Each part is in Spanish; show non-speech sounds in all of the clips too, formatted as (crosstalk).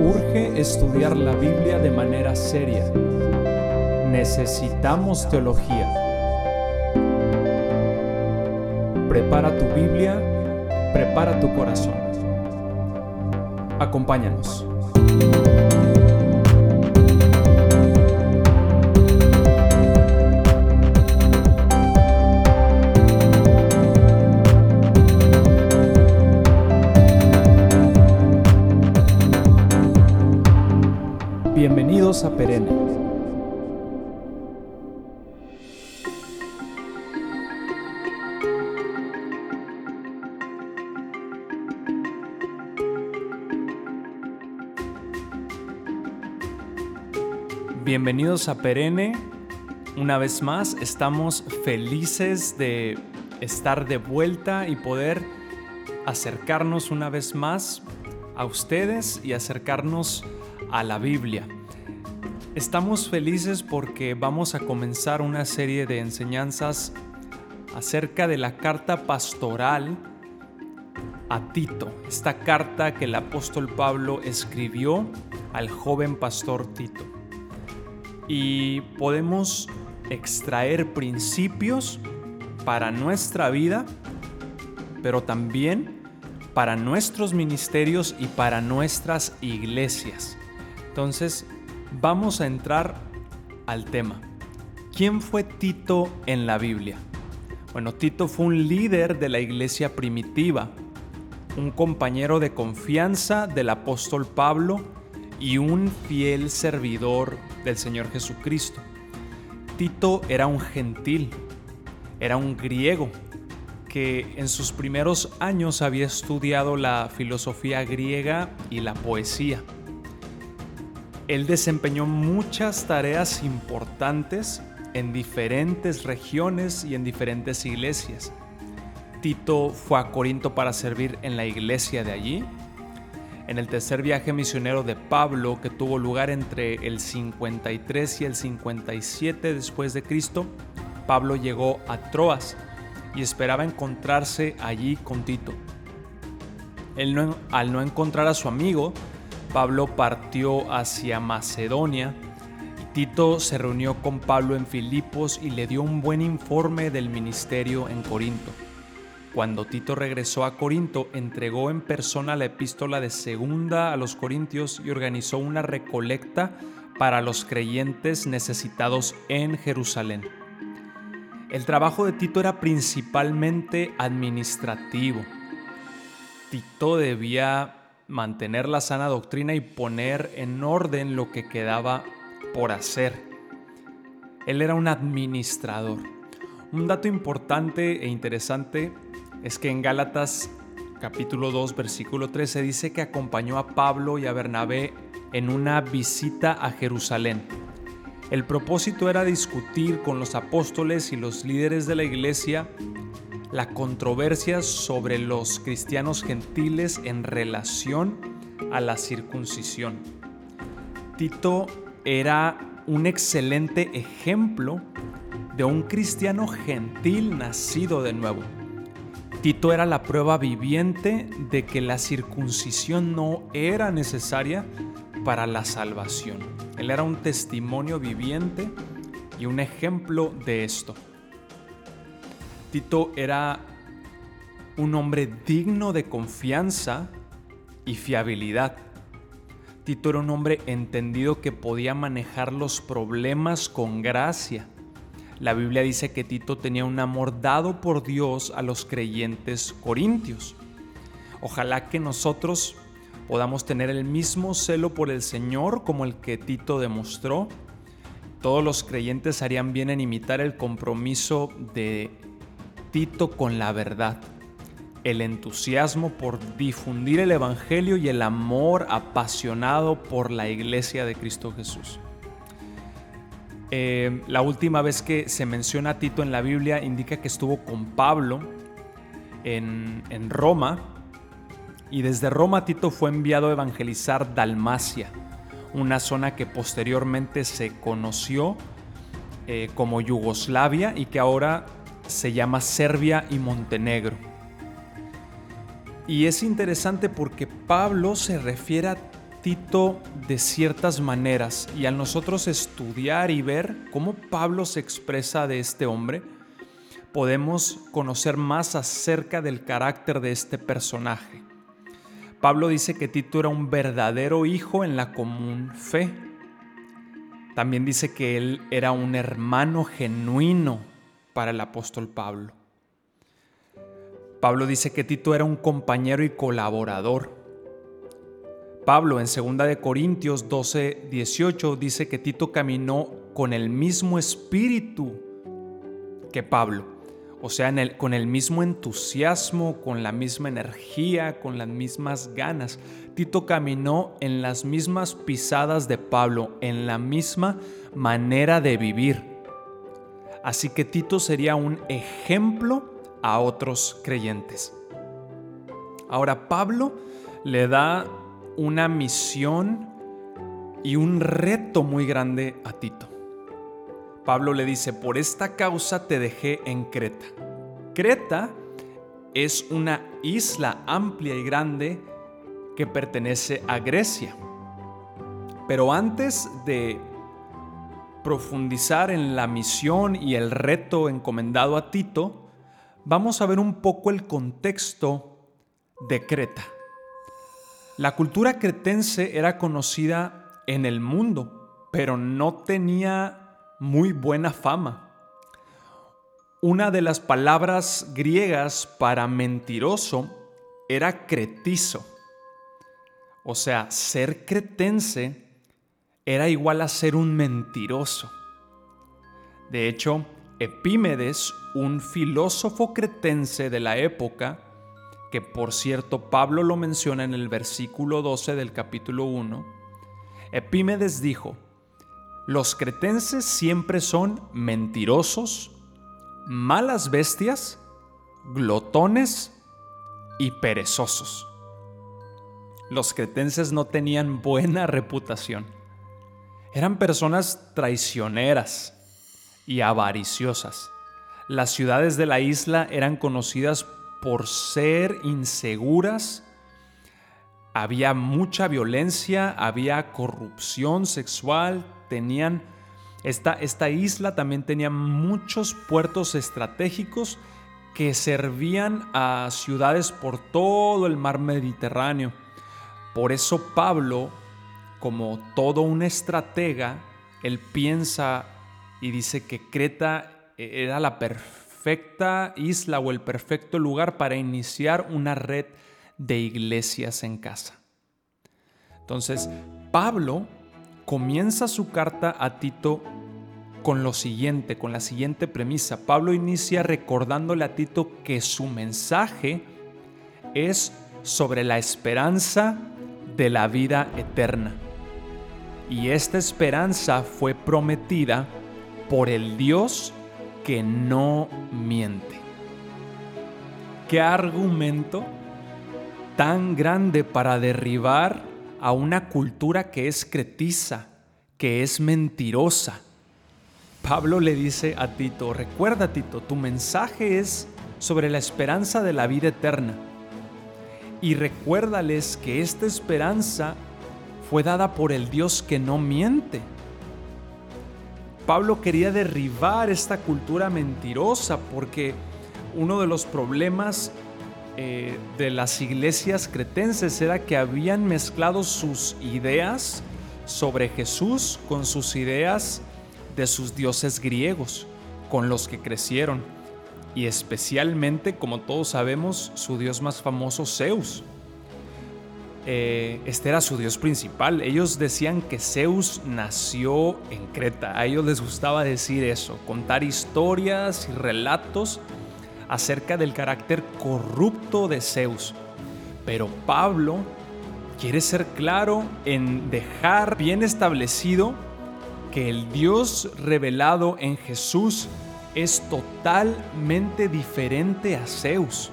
Urge estudiar la Biblia de manera seria. Necesitamos teología. Prepara tu Biblia, prepara tu corazón. Acompáñanos. Bienvenidos a Perenne. Bienvenidos a Perenne. Una vez más, estamos felices de estar de vuelta y poder acercarnos una vez más a ustedes y acercarnos a la Biblia. Estamos felices porque vamos a comenzar una serie de enseñanzas acerca de la carta pastoral a Tito, esta carta que el apóstol Pablo escribió al joven pastor Tito. Y podemos extraer principios para nuestra vida, pero también para nuestros ministerios y para nuestras iglesias. Entonces, vamos a entrar al tema. ¿Quién fue Tito en la Biblia? Bueno, Tito fue un líder de la iglesia primitiva, un compañero de confianza del apóstol Pablo y un fiel servidor del Señor Jesucristo. Tito era un gentil, era un griego que en sus primeros años había estudiado la filosofía griega y la poesía. Él desempeñó muchas tareas importantes en diferentes regiones y en diferentes iglesias. Tito fue a Corinto para servir en la iglesia de allí. En el tercer viaje misionero de Pablo, que tuvo lugar entre el 53 y el 57 después de Cristo, Pablo llegó a Troas y esperaba encontrarse allí con Tito. Él al no encontrar a su amigo, Pablo partió hacia Macedonia y Tito se reunió con Pablo en Filipos y le dio un buen informe del ministerio en Corinto. Cuando Tito regresó a Corinto, entregó en persona la epístola de segunda a los Corintios y organizó una recolecta para los creyentes necesitados en Jerusalén. El trabajo de Tito era principalmente administrativo. Tito debía mantener la sana doctrina y poner en orden lo que quedaba por hacer. Él era un administrador. Un dato importante e interesante es que en Gálatas capítulo 2 versículo 13 dice que acompañó a Pablo y a Bernabé en una visita a Jerusalén. El propósito era discutir con los apóstoles y los líderes de la iglesia la controversia sobre los cristianos gentiles en relación a la circuncisión. Tito era un excelente ejemplo de un cristiano gentil nacido de nuevo. Tito era la prueba viviente de que la circuncisión no era necesaria para la salvación. Él era un testimonio viviente y un ejemplo de esto. Tito era un hombre digno de confianza y fiabilidad. Tito era un hombre entendido que podía manejar los problemas con gracia. La Biblia dice que Tito tenía un amor dado por Dios a los creyentes corintios. Ojalá que nosotros podamos tener el mismo celo por el Señor como el que Tito demostró. Todos los creyentes harían bien en imitar el compromiso de Tito con la verdad, el entusiasmo por difundir el Evangelio y el amor apasionado por la iglesia de Cristo Jesús. Eh, la última vez que se menciona a Tito en la Biblia indica que estuvo con Pablo en, en Roma y desde Roma Tito fue enviado a evangelizar Dalmacia, una zona que posteriormente se conoció eh, como Yugoslavia y que ahora se llama Serbia y Montenegro. Y es interesante porque Pablo se refiere a Tito de ciertas maneras y al nosotros estudiar y ver cómo Pablo se expresa de este hombre, podemos conocer más acerca del carácter de este personaje. Pablo dice que Tito era un verdadero hijo en la común fe. También dice que él era un hermano genuino para el apóstol Pablo. Pablo dice que Tito era un compañero y colaborador. Pablo en 2 de Corintios 12, 18 dice que Tito caminó con el mismo espíritu que Pablo o sea, con el mismo entusiasmo, con la misma energía, con las mismas ganas. Tito caminó en las mismas pisadas de Pablo, en la misma manera de vivir. Así que Tito sería un ejemplo a otros creyentes. Ahora Pablo le da una misión y un reto muy grande a Tito. Pablo le dice, por esta causa te dejé en Creta. Creta es una isla amplia y grande que pertenece a Grecia. Pero antes de profundizar en la misión y el reto encomendado a Tito, vamos a ver un poco el contexto de Creta. La cultura cretense era conocida en el mundo, pero no tenía muy buena fama. Una de las palabras griegas para mentiroso era cretizo. O sea, ser cretense era igual a ser un mentiroso. De hecho, Epímedes, un filósofo cretense de la época, que por cierto Pablo lo menciona en el versículo 12 del capítulo 1, Epímedes dijo, los cretenses siempre son mentirosos, malas bestias, glotones y perezosos. Los cretenses no tenían buena reputación. Eran personas traicioneras y avariciosas. Las ciudades de la isla eran conocidas por ser inseguras, había mucha violencia, había corrupción sexual, tenían, esta, esta isla también tenía muchos puertos estratégicos que servían a ciudades por todo el mar Mediterráneo. Por eso Pablo, como todo un estratega, él piensa y dice que Creta era la perfecta isla o el perfecto lugar para iniciar una red de iglesias en casa. Entonces, Pablo comienza su carta a Tito con lo siguiente, con la siguiente premisa. Pablo inicia recordándole a Tito que su mensaje es sobre la esperanza de la vida eterna. Y esta esperanza fue prometida por el Dios que no miente. ¿Qué argumento tan grande para derribar a una cultura que es cretiza, que es mentirosa. Pablo le dice a Tito, recuerda Tito, tu mensaje es sobre la esperanza de la vida eterna. Y recuérdales que esta esperanza fue dada por el Dios que no miente. Pablo quería derribar esta cultura mentirosa porque uno de los problemas eh, de las iglesias cretenses era que habían mezclado sus ideas sobre Jesús con sus ideas de sus dioses griegos, con los que crecieron, y especialmente, como todos sabemos, su dios más famoso, Zeus. Eh, este era su dios principal. Ellos decían que Zeus nació en Creta. A ellos les gustaba decir eso, contar historias y relatos acerca del carácter corrupto de Zeus. Pero Pablo quiere ser claro en dejar bien establecido que el Dios revelado en Jesús es totalmente diferente a Zeus.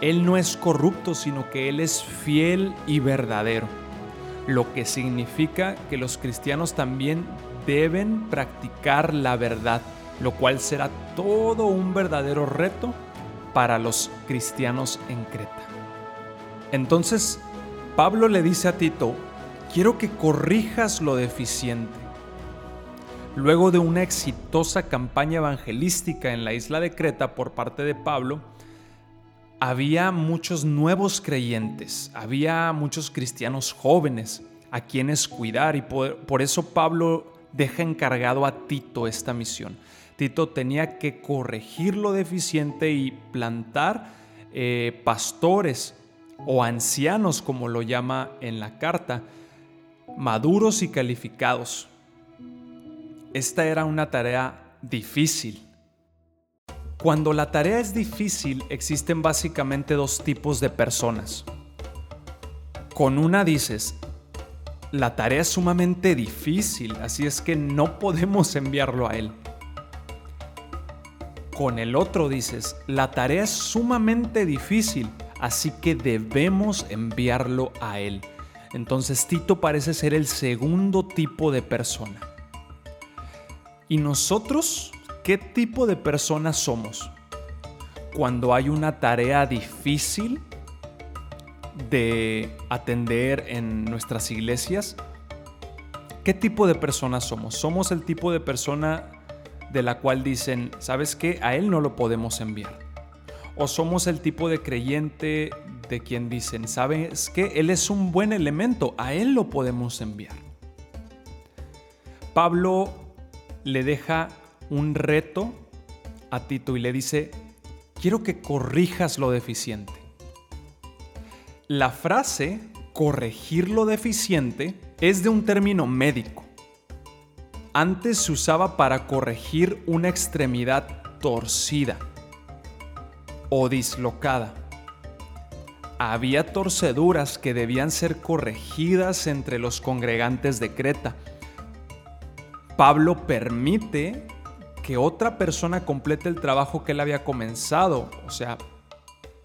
Él no es corrupto, sino que Él es fiel y verdadero, lo que significa que los cristianos también deben practicar la verdad lo cual será todo un verdadero reto para los cristianos en Creta. Entonces, Pablo le dice a Tito, quiero que corrijas lo deficiente. Luego de una exitosa campaña evangelística en la isla de Creta por parte de Pablo, había muchos nuevos creyentes, había muchos cristianos jóvenes a quienes cuidar y por, eso Pablo deja encargado a Tito esta misión. Tito tenía que corregir lo deficiente y plantar eh, pastores o ancianos, como lo llama en la carta, maduros y calificados. Esta era una tarea difícil. Cuando la tarea es difícil, existen básicamente dos tipos de personas. Con una dices, la tarea es sumamente difícil, así es que no podemos enviarlo a él. Con el otro dices, la tarea es sumamente difícil, así que debemos enviarlo a él. Entonces Tito parece ser el segundo tipo de persona. ¿Y nosotros qué tipo de personas somos? Cuando hay una tarea difícil de atender en nuestras iglesias, ¿qué tipo de personas somos? ¿Somos el tipo de persona de la cual dicen, ¿sabes qué? A él no lo podemos enviar. O somos el tipo de creyente de quien dicen, ¿sabes qué? Él es un buen elemento, a él lo podemos enviar. Pablo le deja un reto a Tito y le dice, quiero que corrijas lo deficiente. La frase corregir lo deficiente es de un término médico. Antes se usaba para corregir una extremidad torcida o dislocada. Había torceduras que debían ser corregidas entre los congregantes de Creta. Pablo permite que otra persona complete el trabajo que él había comenzado, o sea,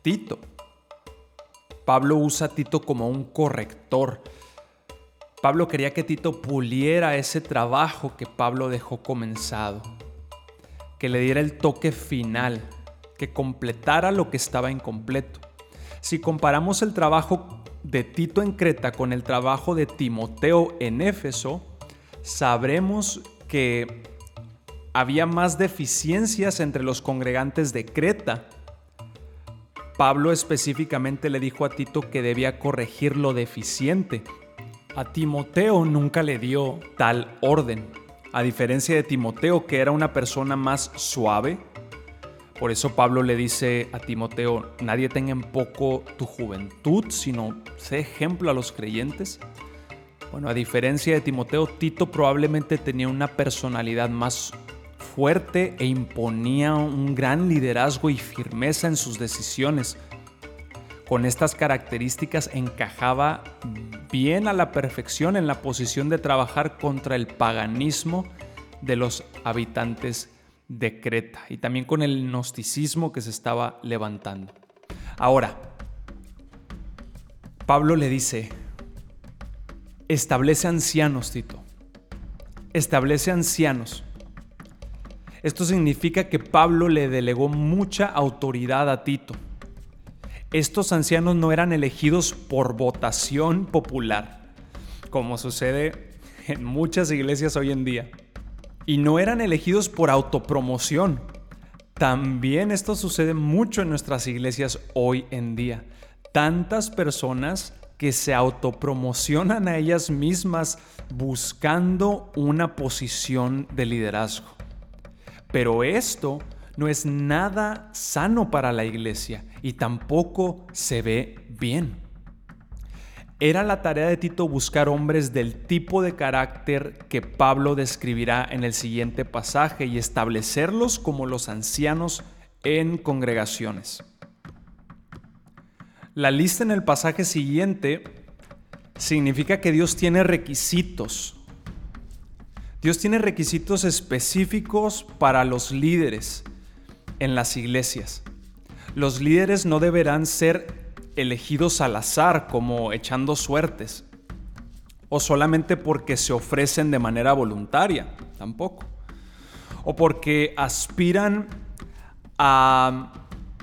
Tito. Pablo usa a Tito como un corrector. Pablo quería que Tito puliera ese trabajo que Pablo dejó comenzado, que le diera el toque final, que completara lo que estaba incompleto. Si comparamos el trabajo de Tito en Creta con el trabajo de Timoteo en Éfeso, sabremos que había más deficiencias entre los congregantes de Creta Pablo específicamente le dijo a Tito que debía corregir lo deficiente. A Timoteo nunca le dio tal orden, a diferencia de Timoteo que era una persona más suave. Por eso Pablo le dice a Timoteo, nadie tenga en poco tu juventud, sino sé ejemplo a los creyentes. Bueno, a diferencia de Timoteo, Tito probablemente tenía una personalidad más fuerte e imponía un gran liderazgo y firmeza en sus decisiones. Con estas características encajaba bien a la perfección en la posición de trabajar contra el paganismo de los habitantes de Creta y también con el gnosticismo que se estaba levantando. Ahora, Pablo le dice, establece ancianos, Tito, establece ancianos esto significa que Pablo le delegó mucha autoridad a Tito. Estos ancianos no eran elegidos por votación popular, como sucede en muchas iglesias hoy en día. Y no eran elegidos por autopromoción. También esto sucede mucho en nuestras iglesias hoy en día. Tantas personas que se autopromocionan a ellas mismas buscando una posición de liderazgo. Pero esto no es nada sano para la iglesia y tampoco se ve bien. Era la tarea de Tito buscar hombres del tipo de carácter que Pablo describirá en el siguiente pasaje y establecerlos como los ancianos en congregaciones. La lista en el pasaje siguiente significa que Dios tiene requisitos Dios tiene requisitos específicos para los líderes en las iglesias. Los líderes no deberán ser elegidos al azar como echando suertes o solamente porque se ofrecen de manera voluntaria, tampoco. O porque aspiran a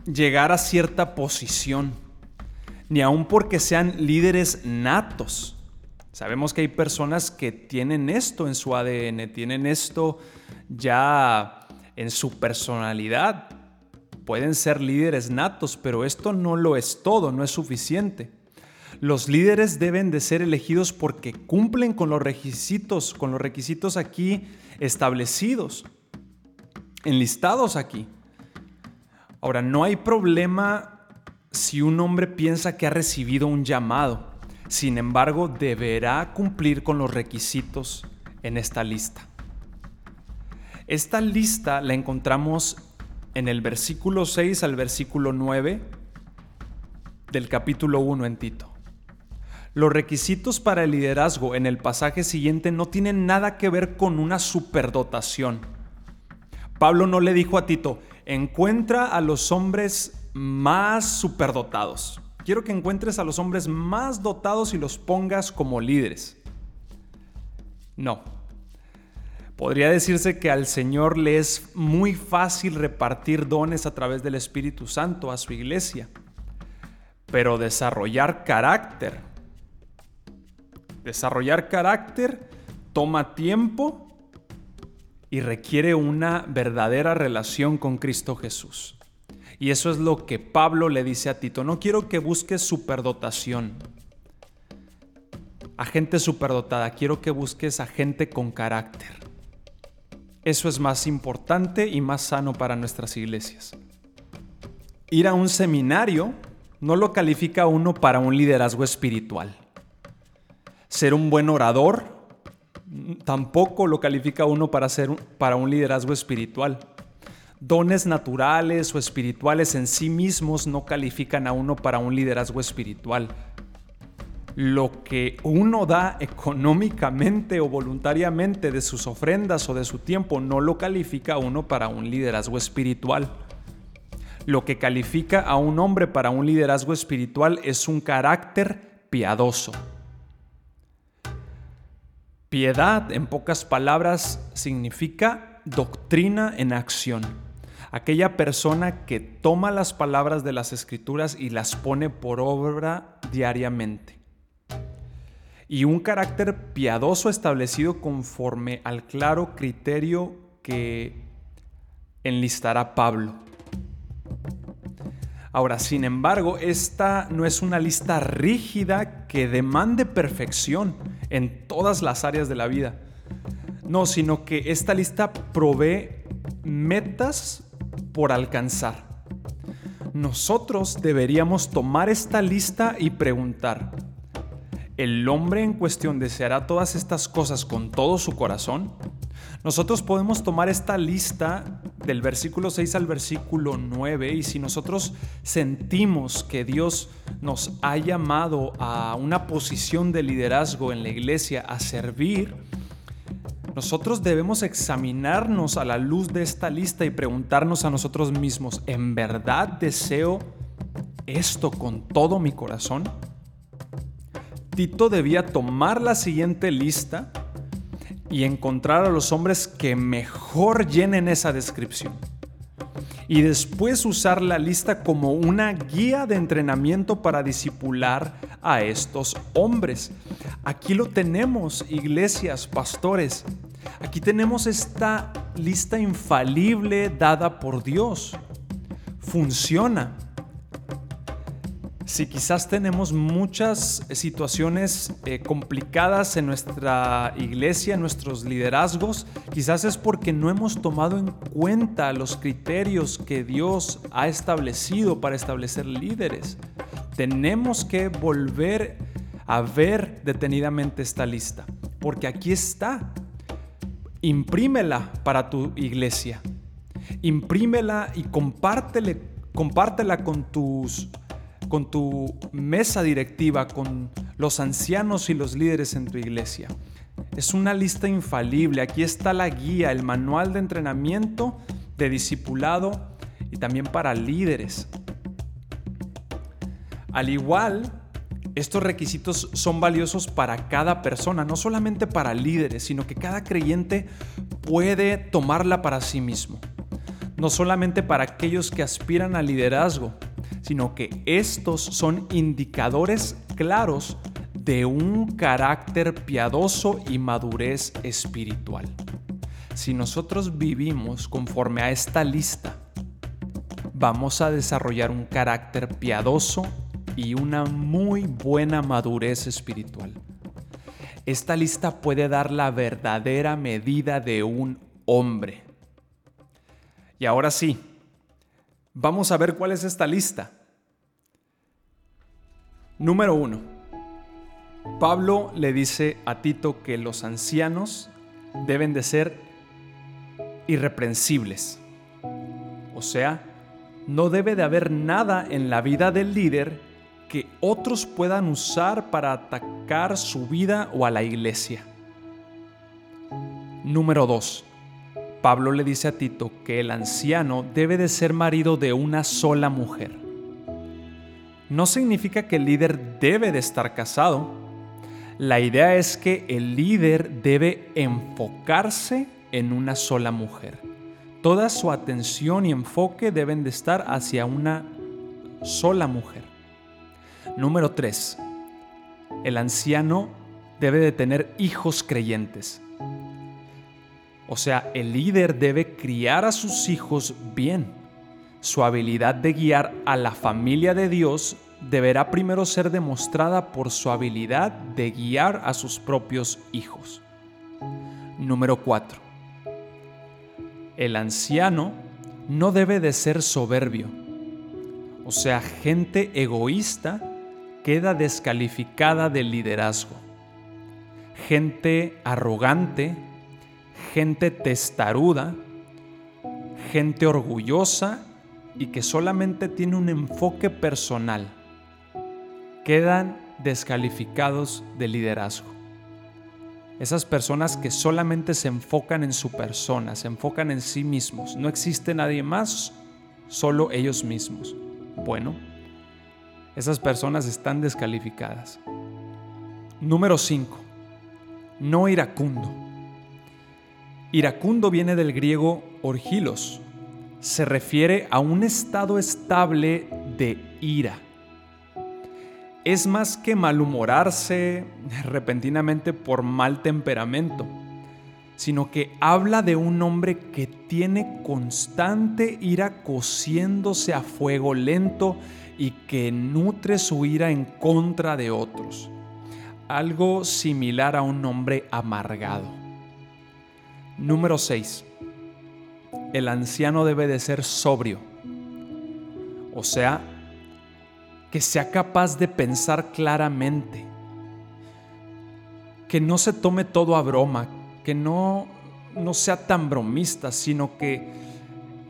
llegar a cierta posición. ni aun porque sean líderes natos. Sabemos que hay personas que tienen esto en su ADN, tienen esto ya en su personalidad. Pueden ser líderes natos, pero esto no lo es todo, no es suficiente. Los líderes deben de ser elegidos porque cumplen con los requisitos, con los requisitos aquí establecidos, enlistados aquí. Ahora, no hay problema si un hombre piensa que ha recibido un llamado. Sin embargo, deberá cumplir con los requisitos en esta lista. Esta lista la encontramos en el versículo 6 al versículo 9 del capítulo 1 en Tito. Los requisitos para el liderazgo en el pasaje siguiente no tienen nada que ver con una superdotación. Pablo no le dijo a Tito, encuentra a los hombres más superdotados. Quiero que encuentres a los hombres más dotados y los pongas como líderes. No. Podría decirse que al Señor le es muy fácil repartir dones a través del Espíritu Santo a su iglesia, pero desarrollar carácter Desarrollar carácter toma tiempo y requiere una verdadera relación con Cristo Jesús. Y eso es lo que Pablo le dice a Tito. No quiero que busques superdotación. A gente superdotada, quiero que busques a gente con carácter. Eso es más importante y más sano para nuestras iglesias. Ir a un seminario no lo califica uno para un liderazgo espiritual. Ser un buen orador tampoco lo califica uno para, ser, para un liderazgo espiritual. Dones naturales o espirituales en sí mismos no califican a uno para un liderazgo espiritual. Lo que uno da económicamente o voluntariamente de sus ofrendas o de su tiempo no lo califica a uno para un liderazgo espiritual. Lo que califica a un hombre para un liderazgo espiritual es un carácter piadoso Piedad, en pocas palabras, significa doctrina en acción. Aquella persona que toma las palabras de las escrituras y las pone por obra diariamente. Y un carácter piadoso establecido conforme al claro criterio que enlistará Pablo. Ahora, sin embargo, esta no es una lista rígida que demande perfección en todas las áreas de la vida. No, sino que esta lista provee metas por alcanzar. Nosotros deberíamos tomar esta lista y preguntar, ¿el hombre en cuestión deseará todas estas cosas con todo su corazón? Nosotros podemos tomar esta lista del versículo 6 al versículo 9 y si nosotros sentimos que Dios nos ha llamado a una posición de liderazgo en la iglesia, a servir, nosotros debemos examinarnos a la luz de esta lista y preguntarnos a nosotros mismos, ¿en verdad deseo esto con todo mi corazón? Tito debía tomar la siguiente lista y encontrar a los hombres que mejor llenen esa descripción. Y después usar la lista como una guía de entrenamiento para disipular a estos hombres. Aquí lo tenemos, iglesias, pastores. Aquí tenemos esta lista infalible dada por Dios. Funciona. Si quizás tenemos muchas situaciones eh, complicadas en nuestra iglesia, en nuestros liderazgos, quizás es porque no hemos tomado en cuenta los criterios que Dios ha establecido para establecer líderes. Tenemos que volver a ver detenidamente esta lista, porque aquí está. Imprímela para tu iglesia. Imprímela y compártela con tus con tu mesa directiva, con los ancianos y los líderes en tu iglesia. Es una lista infalible. Aquí está la guía, el manual de entrenamiento, de discipulado y también para líderes. Al igual, estos requisitos son valiosos para cada persona, no solamente para líderes, sino que cada creyente puede tomarla para sí mismo. No solamente para aquellos que aspiran al liderazgo, sino que estos son indicadores claros de un carácter piadoso y madurez espiritual. Si nosotros vivimos conforme a esta lista, vamos a desarrollar un carácter piadoso y una muy buena madurez espiritual. Esta lista puede dar la verdadera medida de un hombre. Y ahora sí, vamos a ver cuál es esta lista. Número uno. Pablo le dice a Tito que los ancianos deben de ser irreprensibles. O sea, no debe de haber nada en la vida del líder que otros puedan usar para atacar su vida o a la iglesia. Número 2. Pablo le dice a Tito que el anciano debe de ser marido de una sola mujer. No significa que el líder debe de estar casado. La idea es que el líder debe enfocarse en una sola mujer. Toda su atención y enfoque deben de estar hacia una sola mujer. Número 3. El anciano debe de tener hijos creyentes. O sea, el líder debe criar a sus hijos bien. Su habilidad de guiar a la familia de Dios deberá primero ser demostrada por su habilidad de guiar a sus propios hijos. Número 4. El anciano no debe de ser soberbio. O sea, gente egoísta queda descalificada del liderazgo. Gente arrogante, gente testaruda, gente orgullosa y que solamente tiene un enfoque personal, quedan descalificados del liderazgo. Esas personas que solamente se enfocan en su persona, se enfocan en sí mismos, no existe nadie más, solo ellos mismos. Bueno, esas personas están descalificadas. Número 5. No iracundo. Iracundo viene del griego orgilos. Se refiere a un estado estable de ira. Es más que malhumorarse (laughs) repentinamente por mal temperamento, sino que habla de un hombre que tiene constante ira cociéndose a fuego lento y que nutre su ira en contra de otros. Algo similar a un hombre amargado. Número 6. El anciano debe de ser sobrio. O sea, que sea capaz de pensar claramente. Que no se tome todo a broma, que no, no sea tan bromista, sino que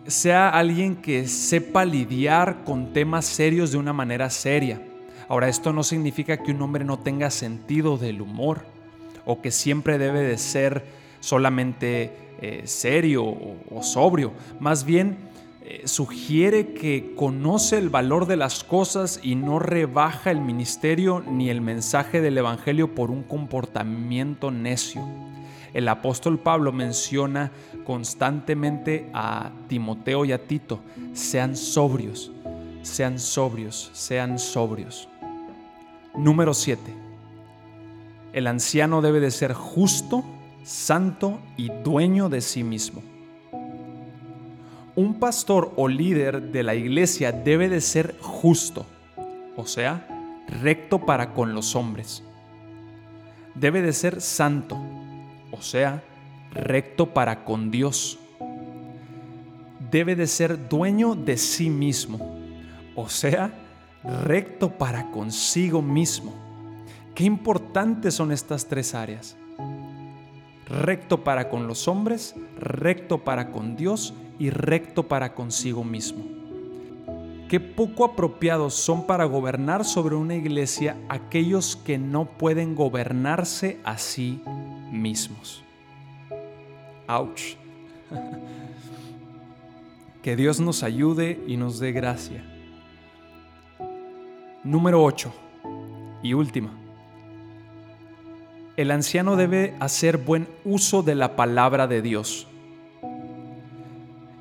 sea alguien que sepa lidiar con temas serios de una manera seria. Ahora, esto no significa que un hombre no tenga sentido del humor o que siempre debe de ser solamente eh, serio o, sobrio. Más bien, eh, sugiere que conoce el valor de las cosas y no rebaja el ministerio ni el mensaje del Evangelio por un comportamiento necio el apóstol Pablo menciona constantemente a Timoteo y a Tito, sean sobrios, sean sobrios, sean sobrios. Número 7. El anciano debe de ser justo, santo y dueño de sí mismo. Un pastor o líder de la iglesia debe de ser justo, o sea, recto para con los hombres. Debe de ser santo, o sea, recto para con Dios. Debe de ser dueño de sí mismo, o sea, recto para consigo mismo. Qué importantes son estas tres áreas. Recto para con los hombres, recto para con Dios y recto para consigo mismo. Qué poco apropiados son para gobernar sobre una iglesia aquellos que no pueden gobernarse a sí mismos. Ouch. Que Dios nos ayude y nos dé gracia. Número 8. Y última. El anciano debe hacer buen uso de la palabra de Dios.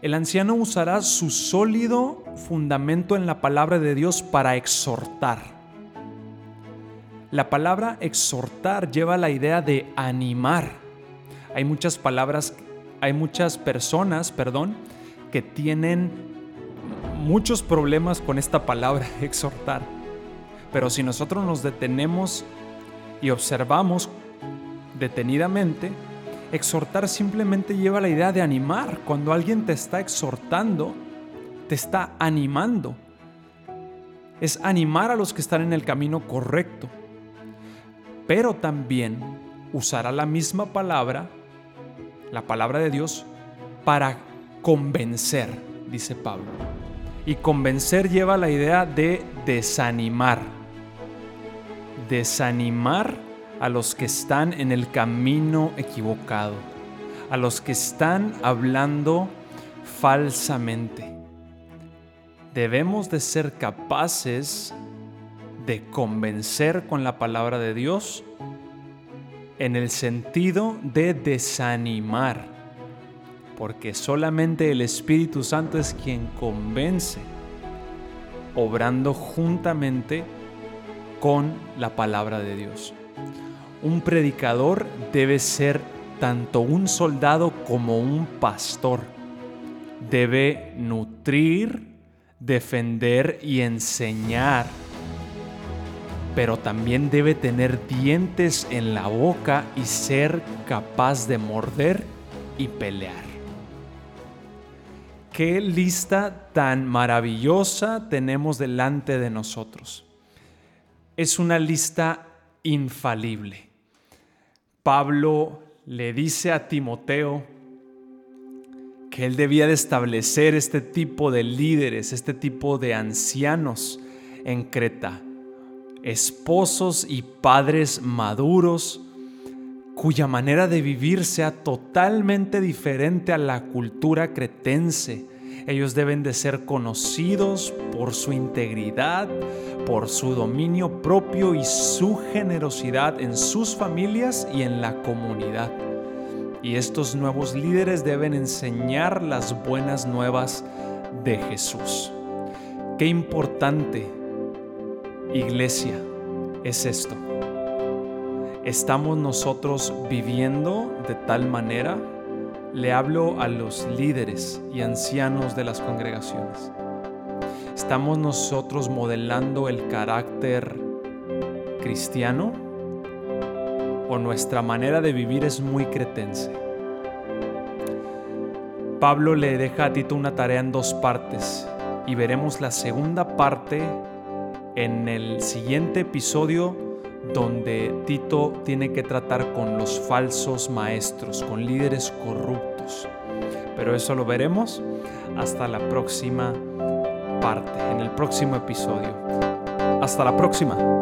El anciano usará su sólido fundamento en la palabra de Dios para exhortar. La palabra exhortar lleva la idea de animar. Hay muchas palabras, hay muchas personas, perdón, que tienen muchos problemas con esta palabra (laughs) exhortar. Pero si nosotros nos detenemos y observamos detenidamente, exhortar simplemente lleva la idea de animar. Cuando alguien te está exhortando, te está animando. Es animar a los que están en el camino correcto. Pero también usará la misma palabra, la palabra de Dios, para convencer, dice Pablo. Y convencer lleva la idea de desanimar. Desanimar a los que están en el camino equivocado, a los que están hablando falsamente. Debemos de ser capaces de convencer con la palabra de Dios en el sentido de desanimar, porque solamente el Espíritu Santo es quien convence, obrando juntamente con la palabra de Dios. Un predicador debe ser tanto un soldado como un pastor. Debe nutrir, defender y enseñar. Pero también debe tener dientes en la boca y ser capaz de morder y pelear. Qué lista tan maravillosa tenemos delante de nosotros. Es una lista infalible. Pablo le dice a Timoteo que él debía de establecer este tipo de líderes, este tipo de ancianos en Creta, esposos y padres maduros cuya manera de vivir sea totalmente diferente a la cultura cretense ellos deben de ser conocidos por su integridad, por su dominio propio y su generosidad en sus familias y en la comunidad. Y estos nuevos líderes deben enseñar las buenas nuevas de Jesús. Qué importante, iglesia, es esto. ¿Estamos nosotros viviendo de tal manera le hablo a los líderes y ancianos de las congregaciones. ¿Estamos nosotros modelando el carácter cristiano? ¿O nuestra manera de vivir es muy cretense? Pablo le deja a Tito una tarea en dos partes y veremos la segunda parte en el siguiente episodio donde Tito tiene que tratar con los falsos maestros, con líderes corruptos. Pero eso lo veremos hasta la próxima parte, en el próximo episodio. Hasta la próxima.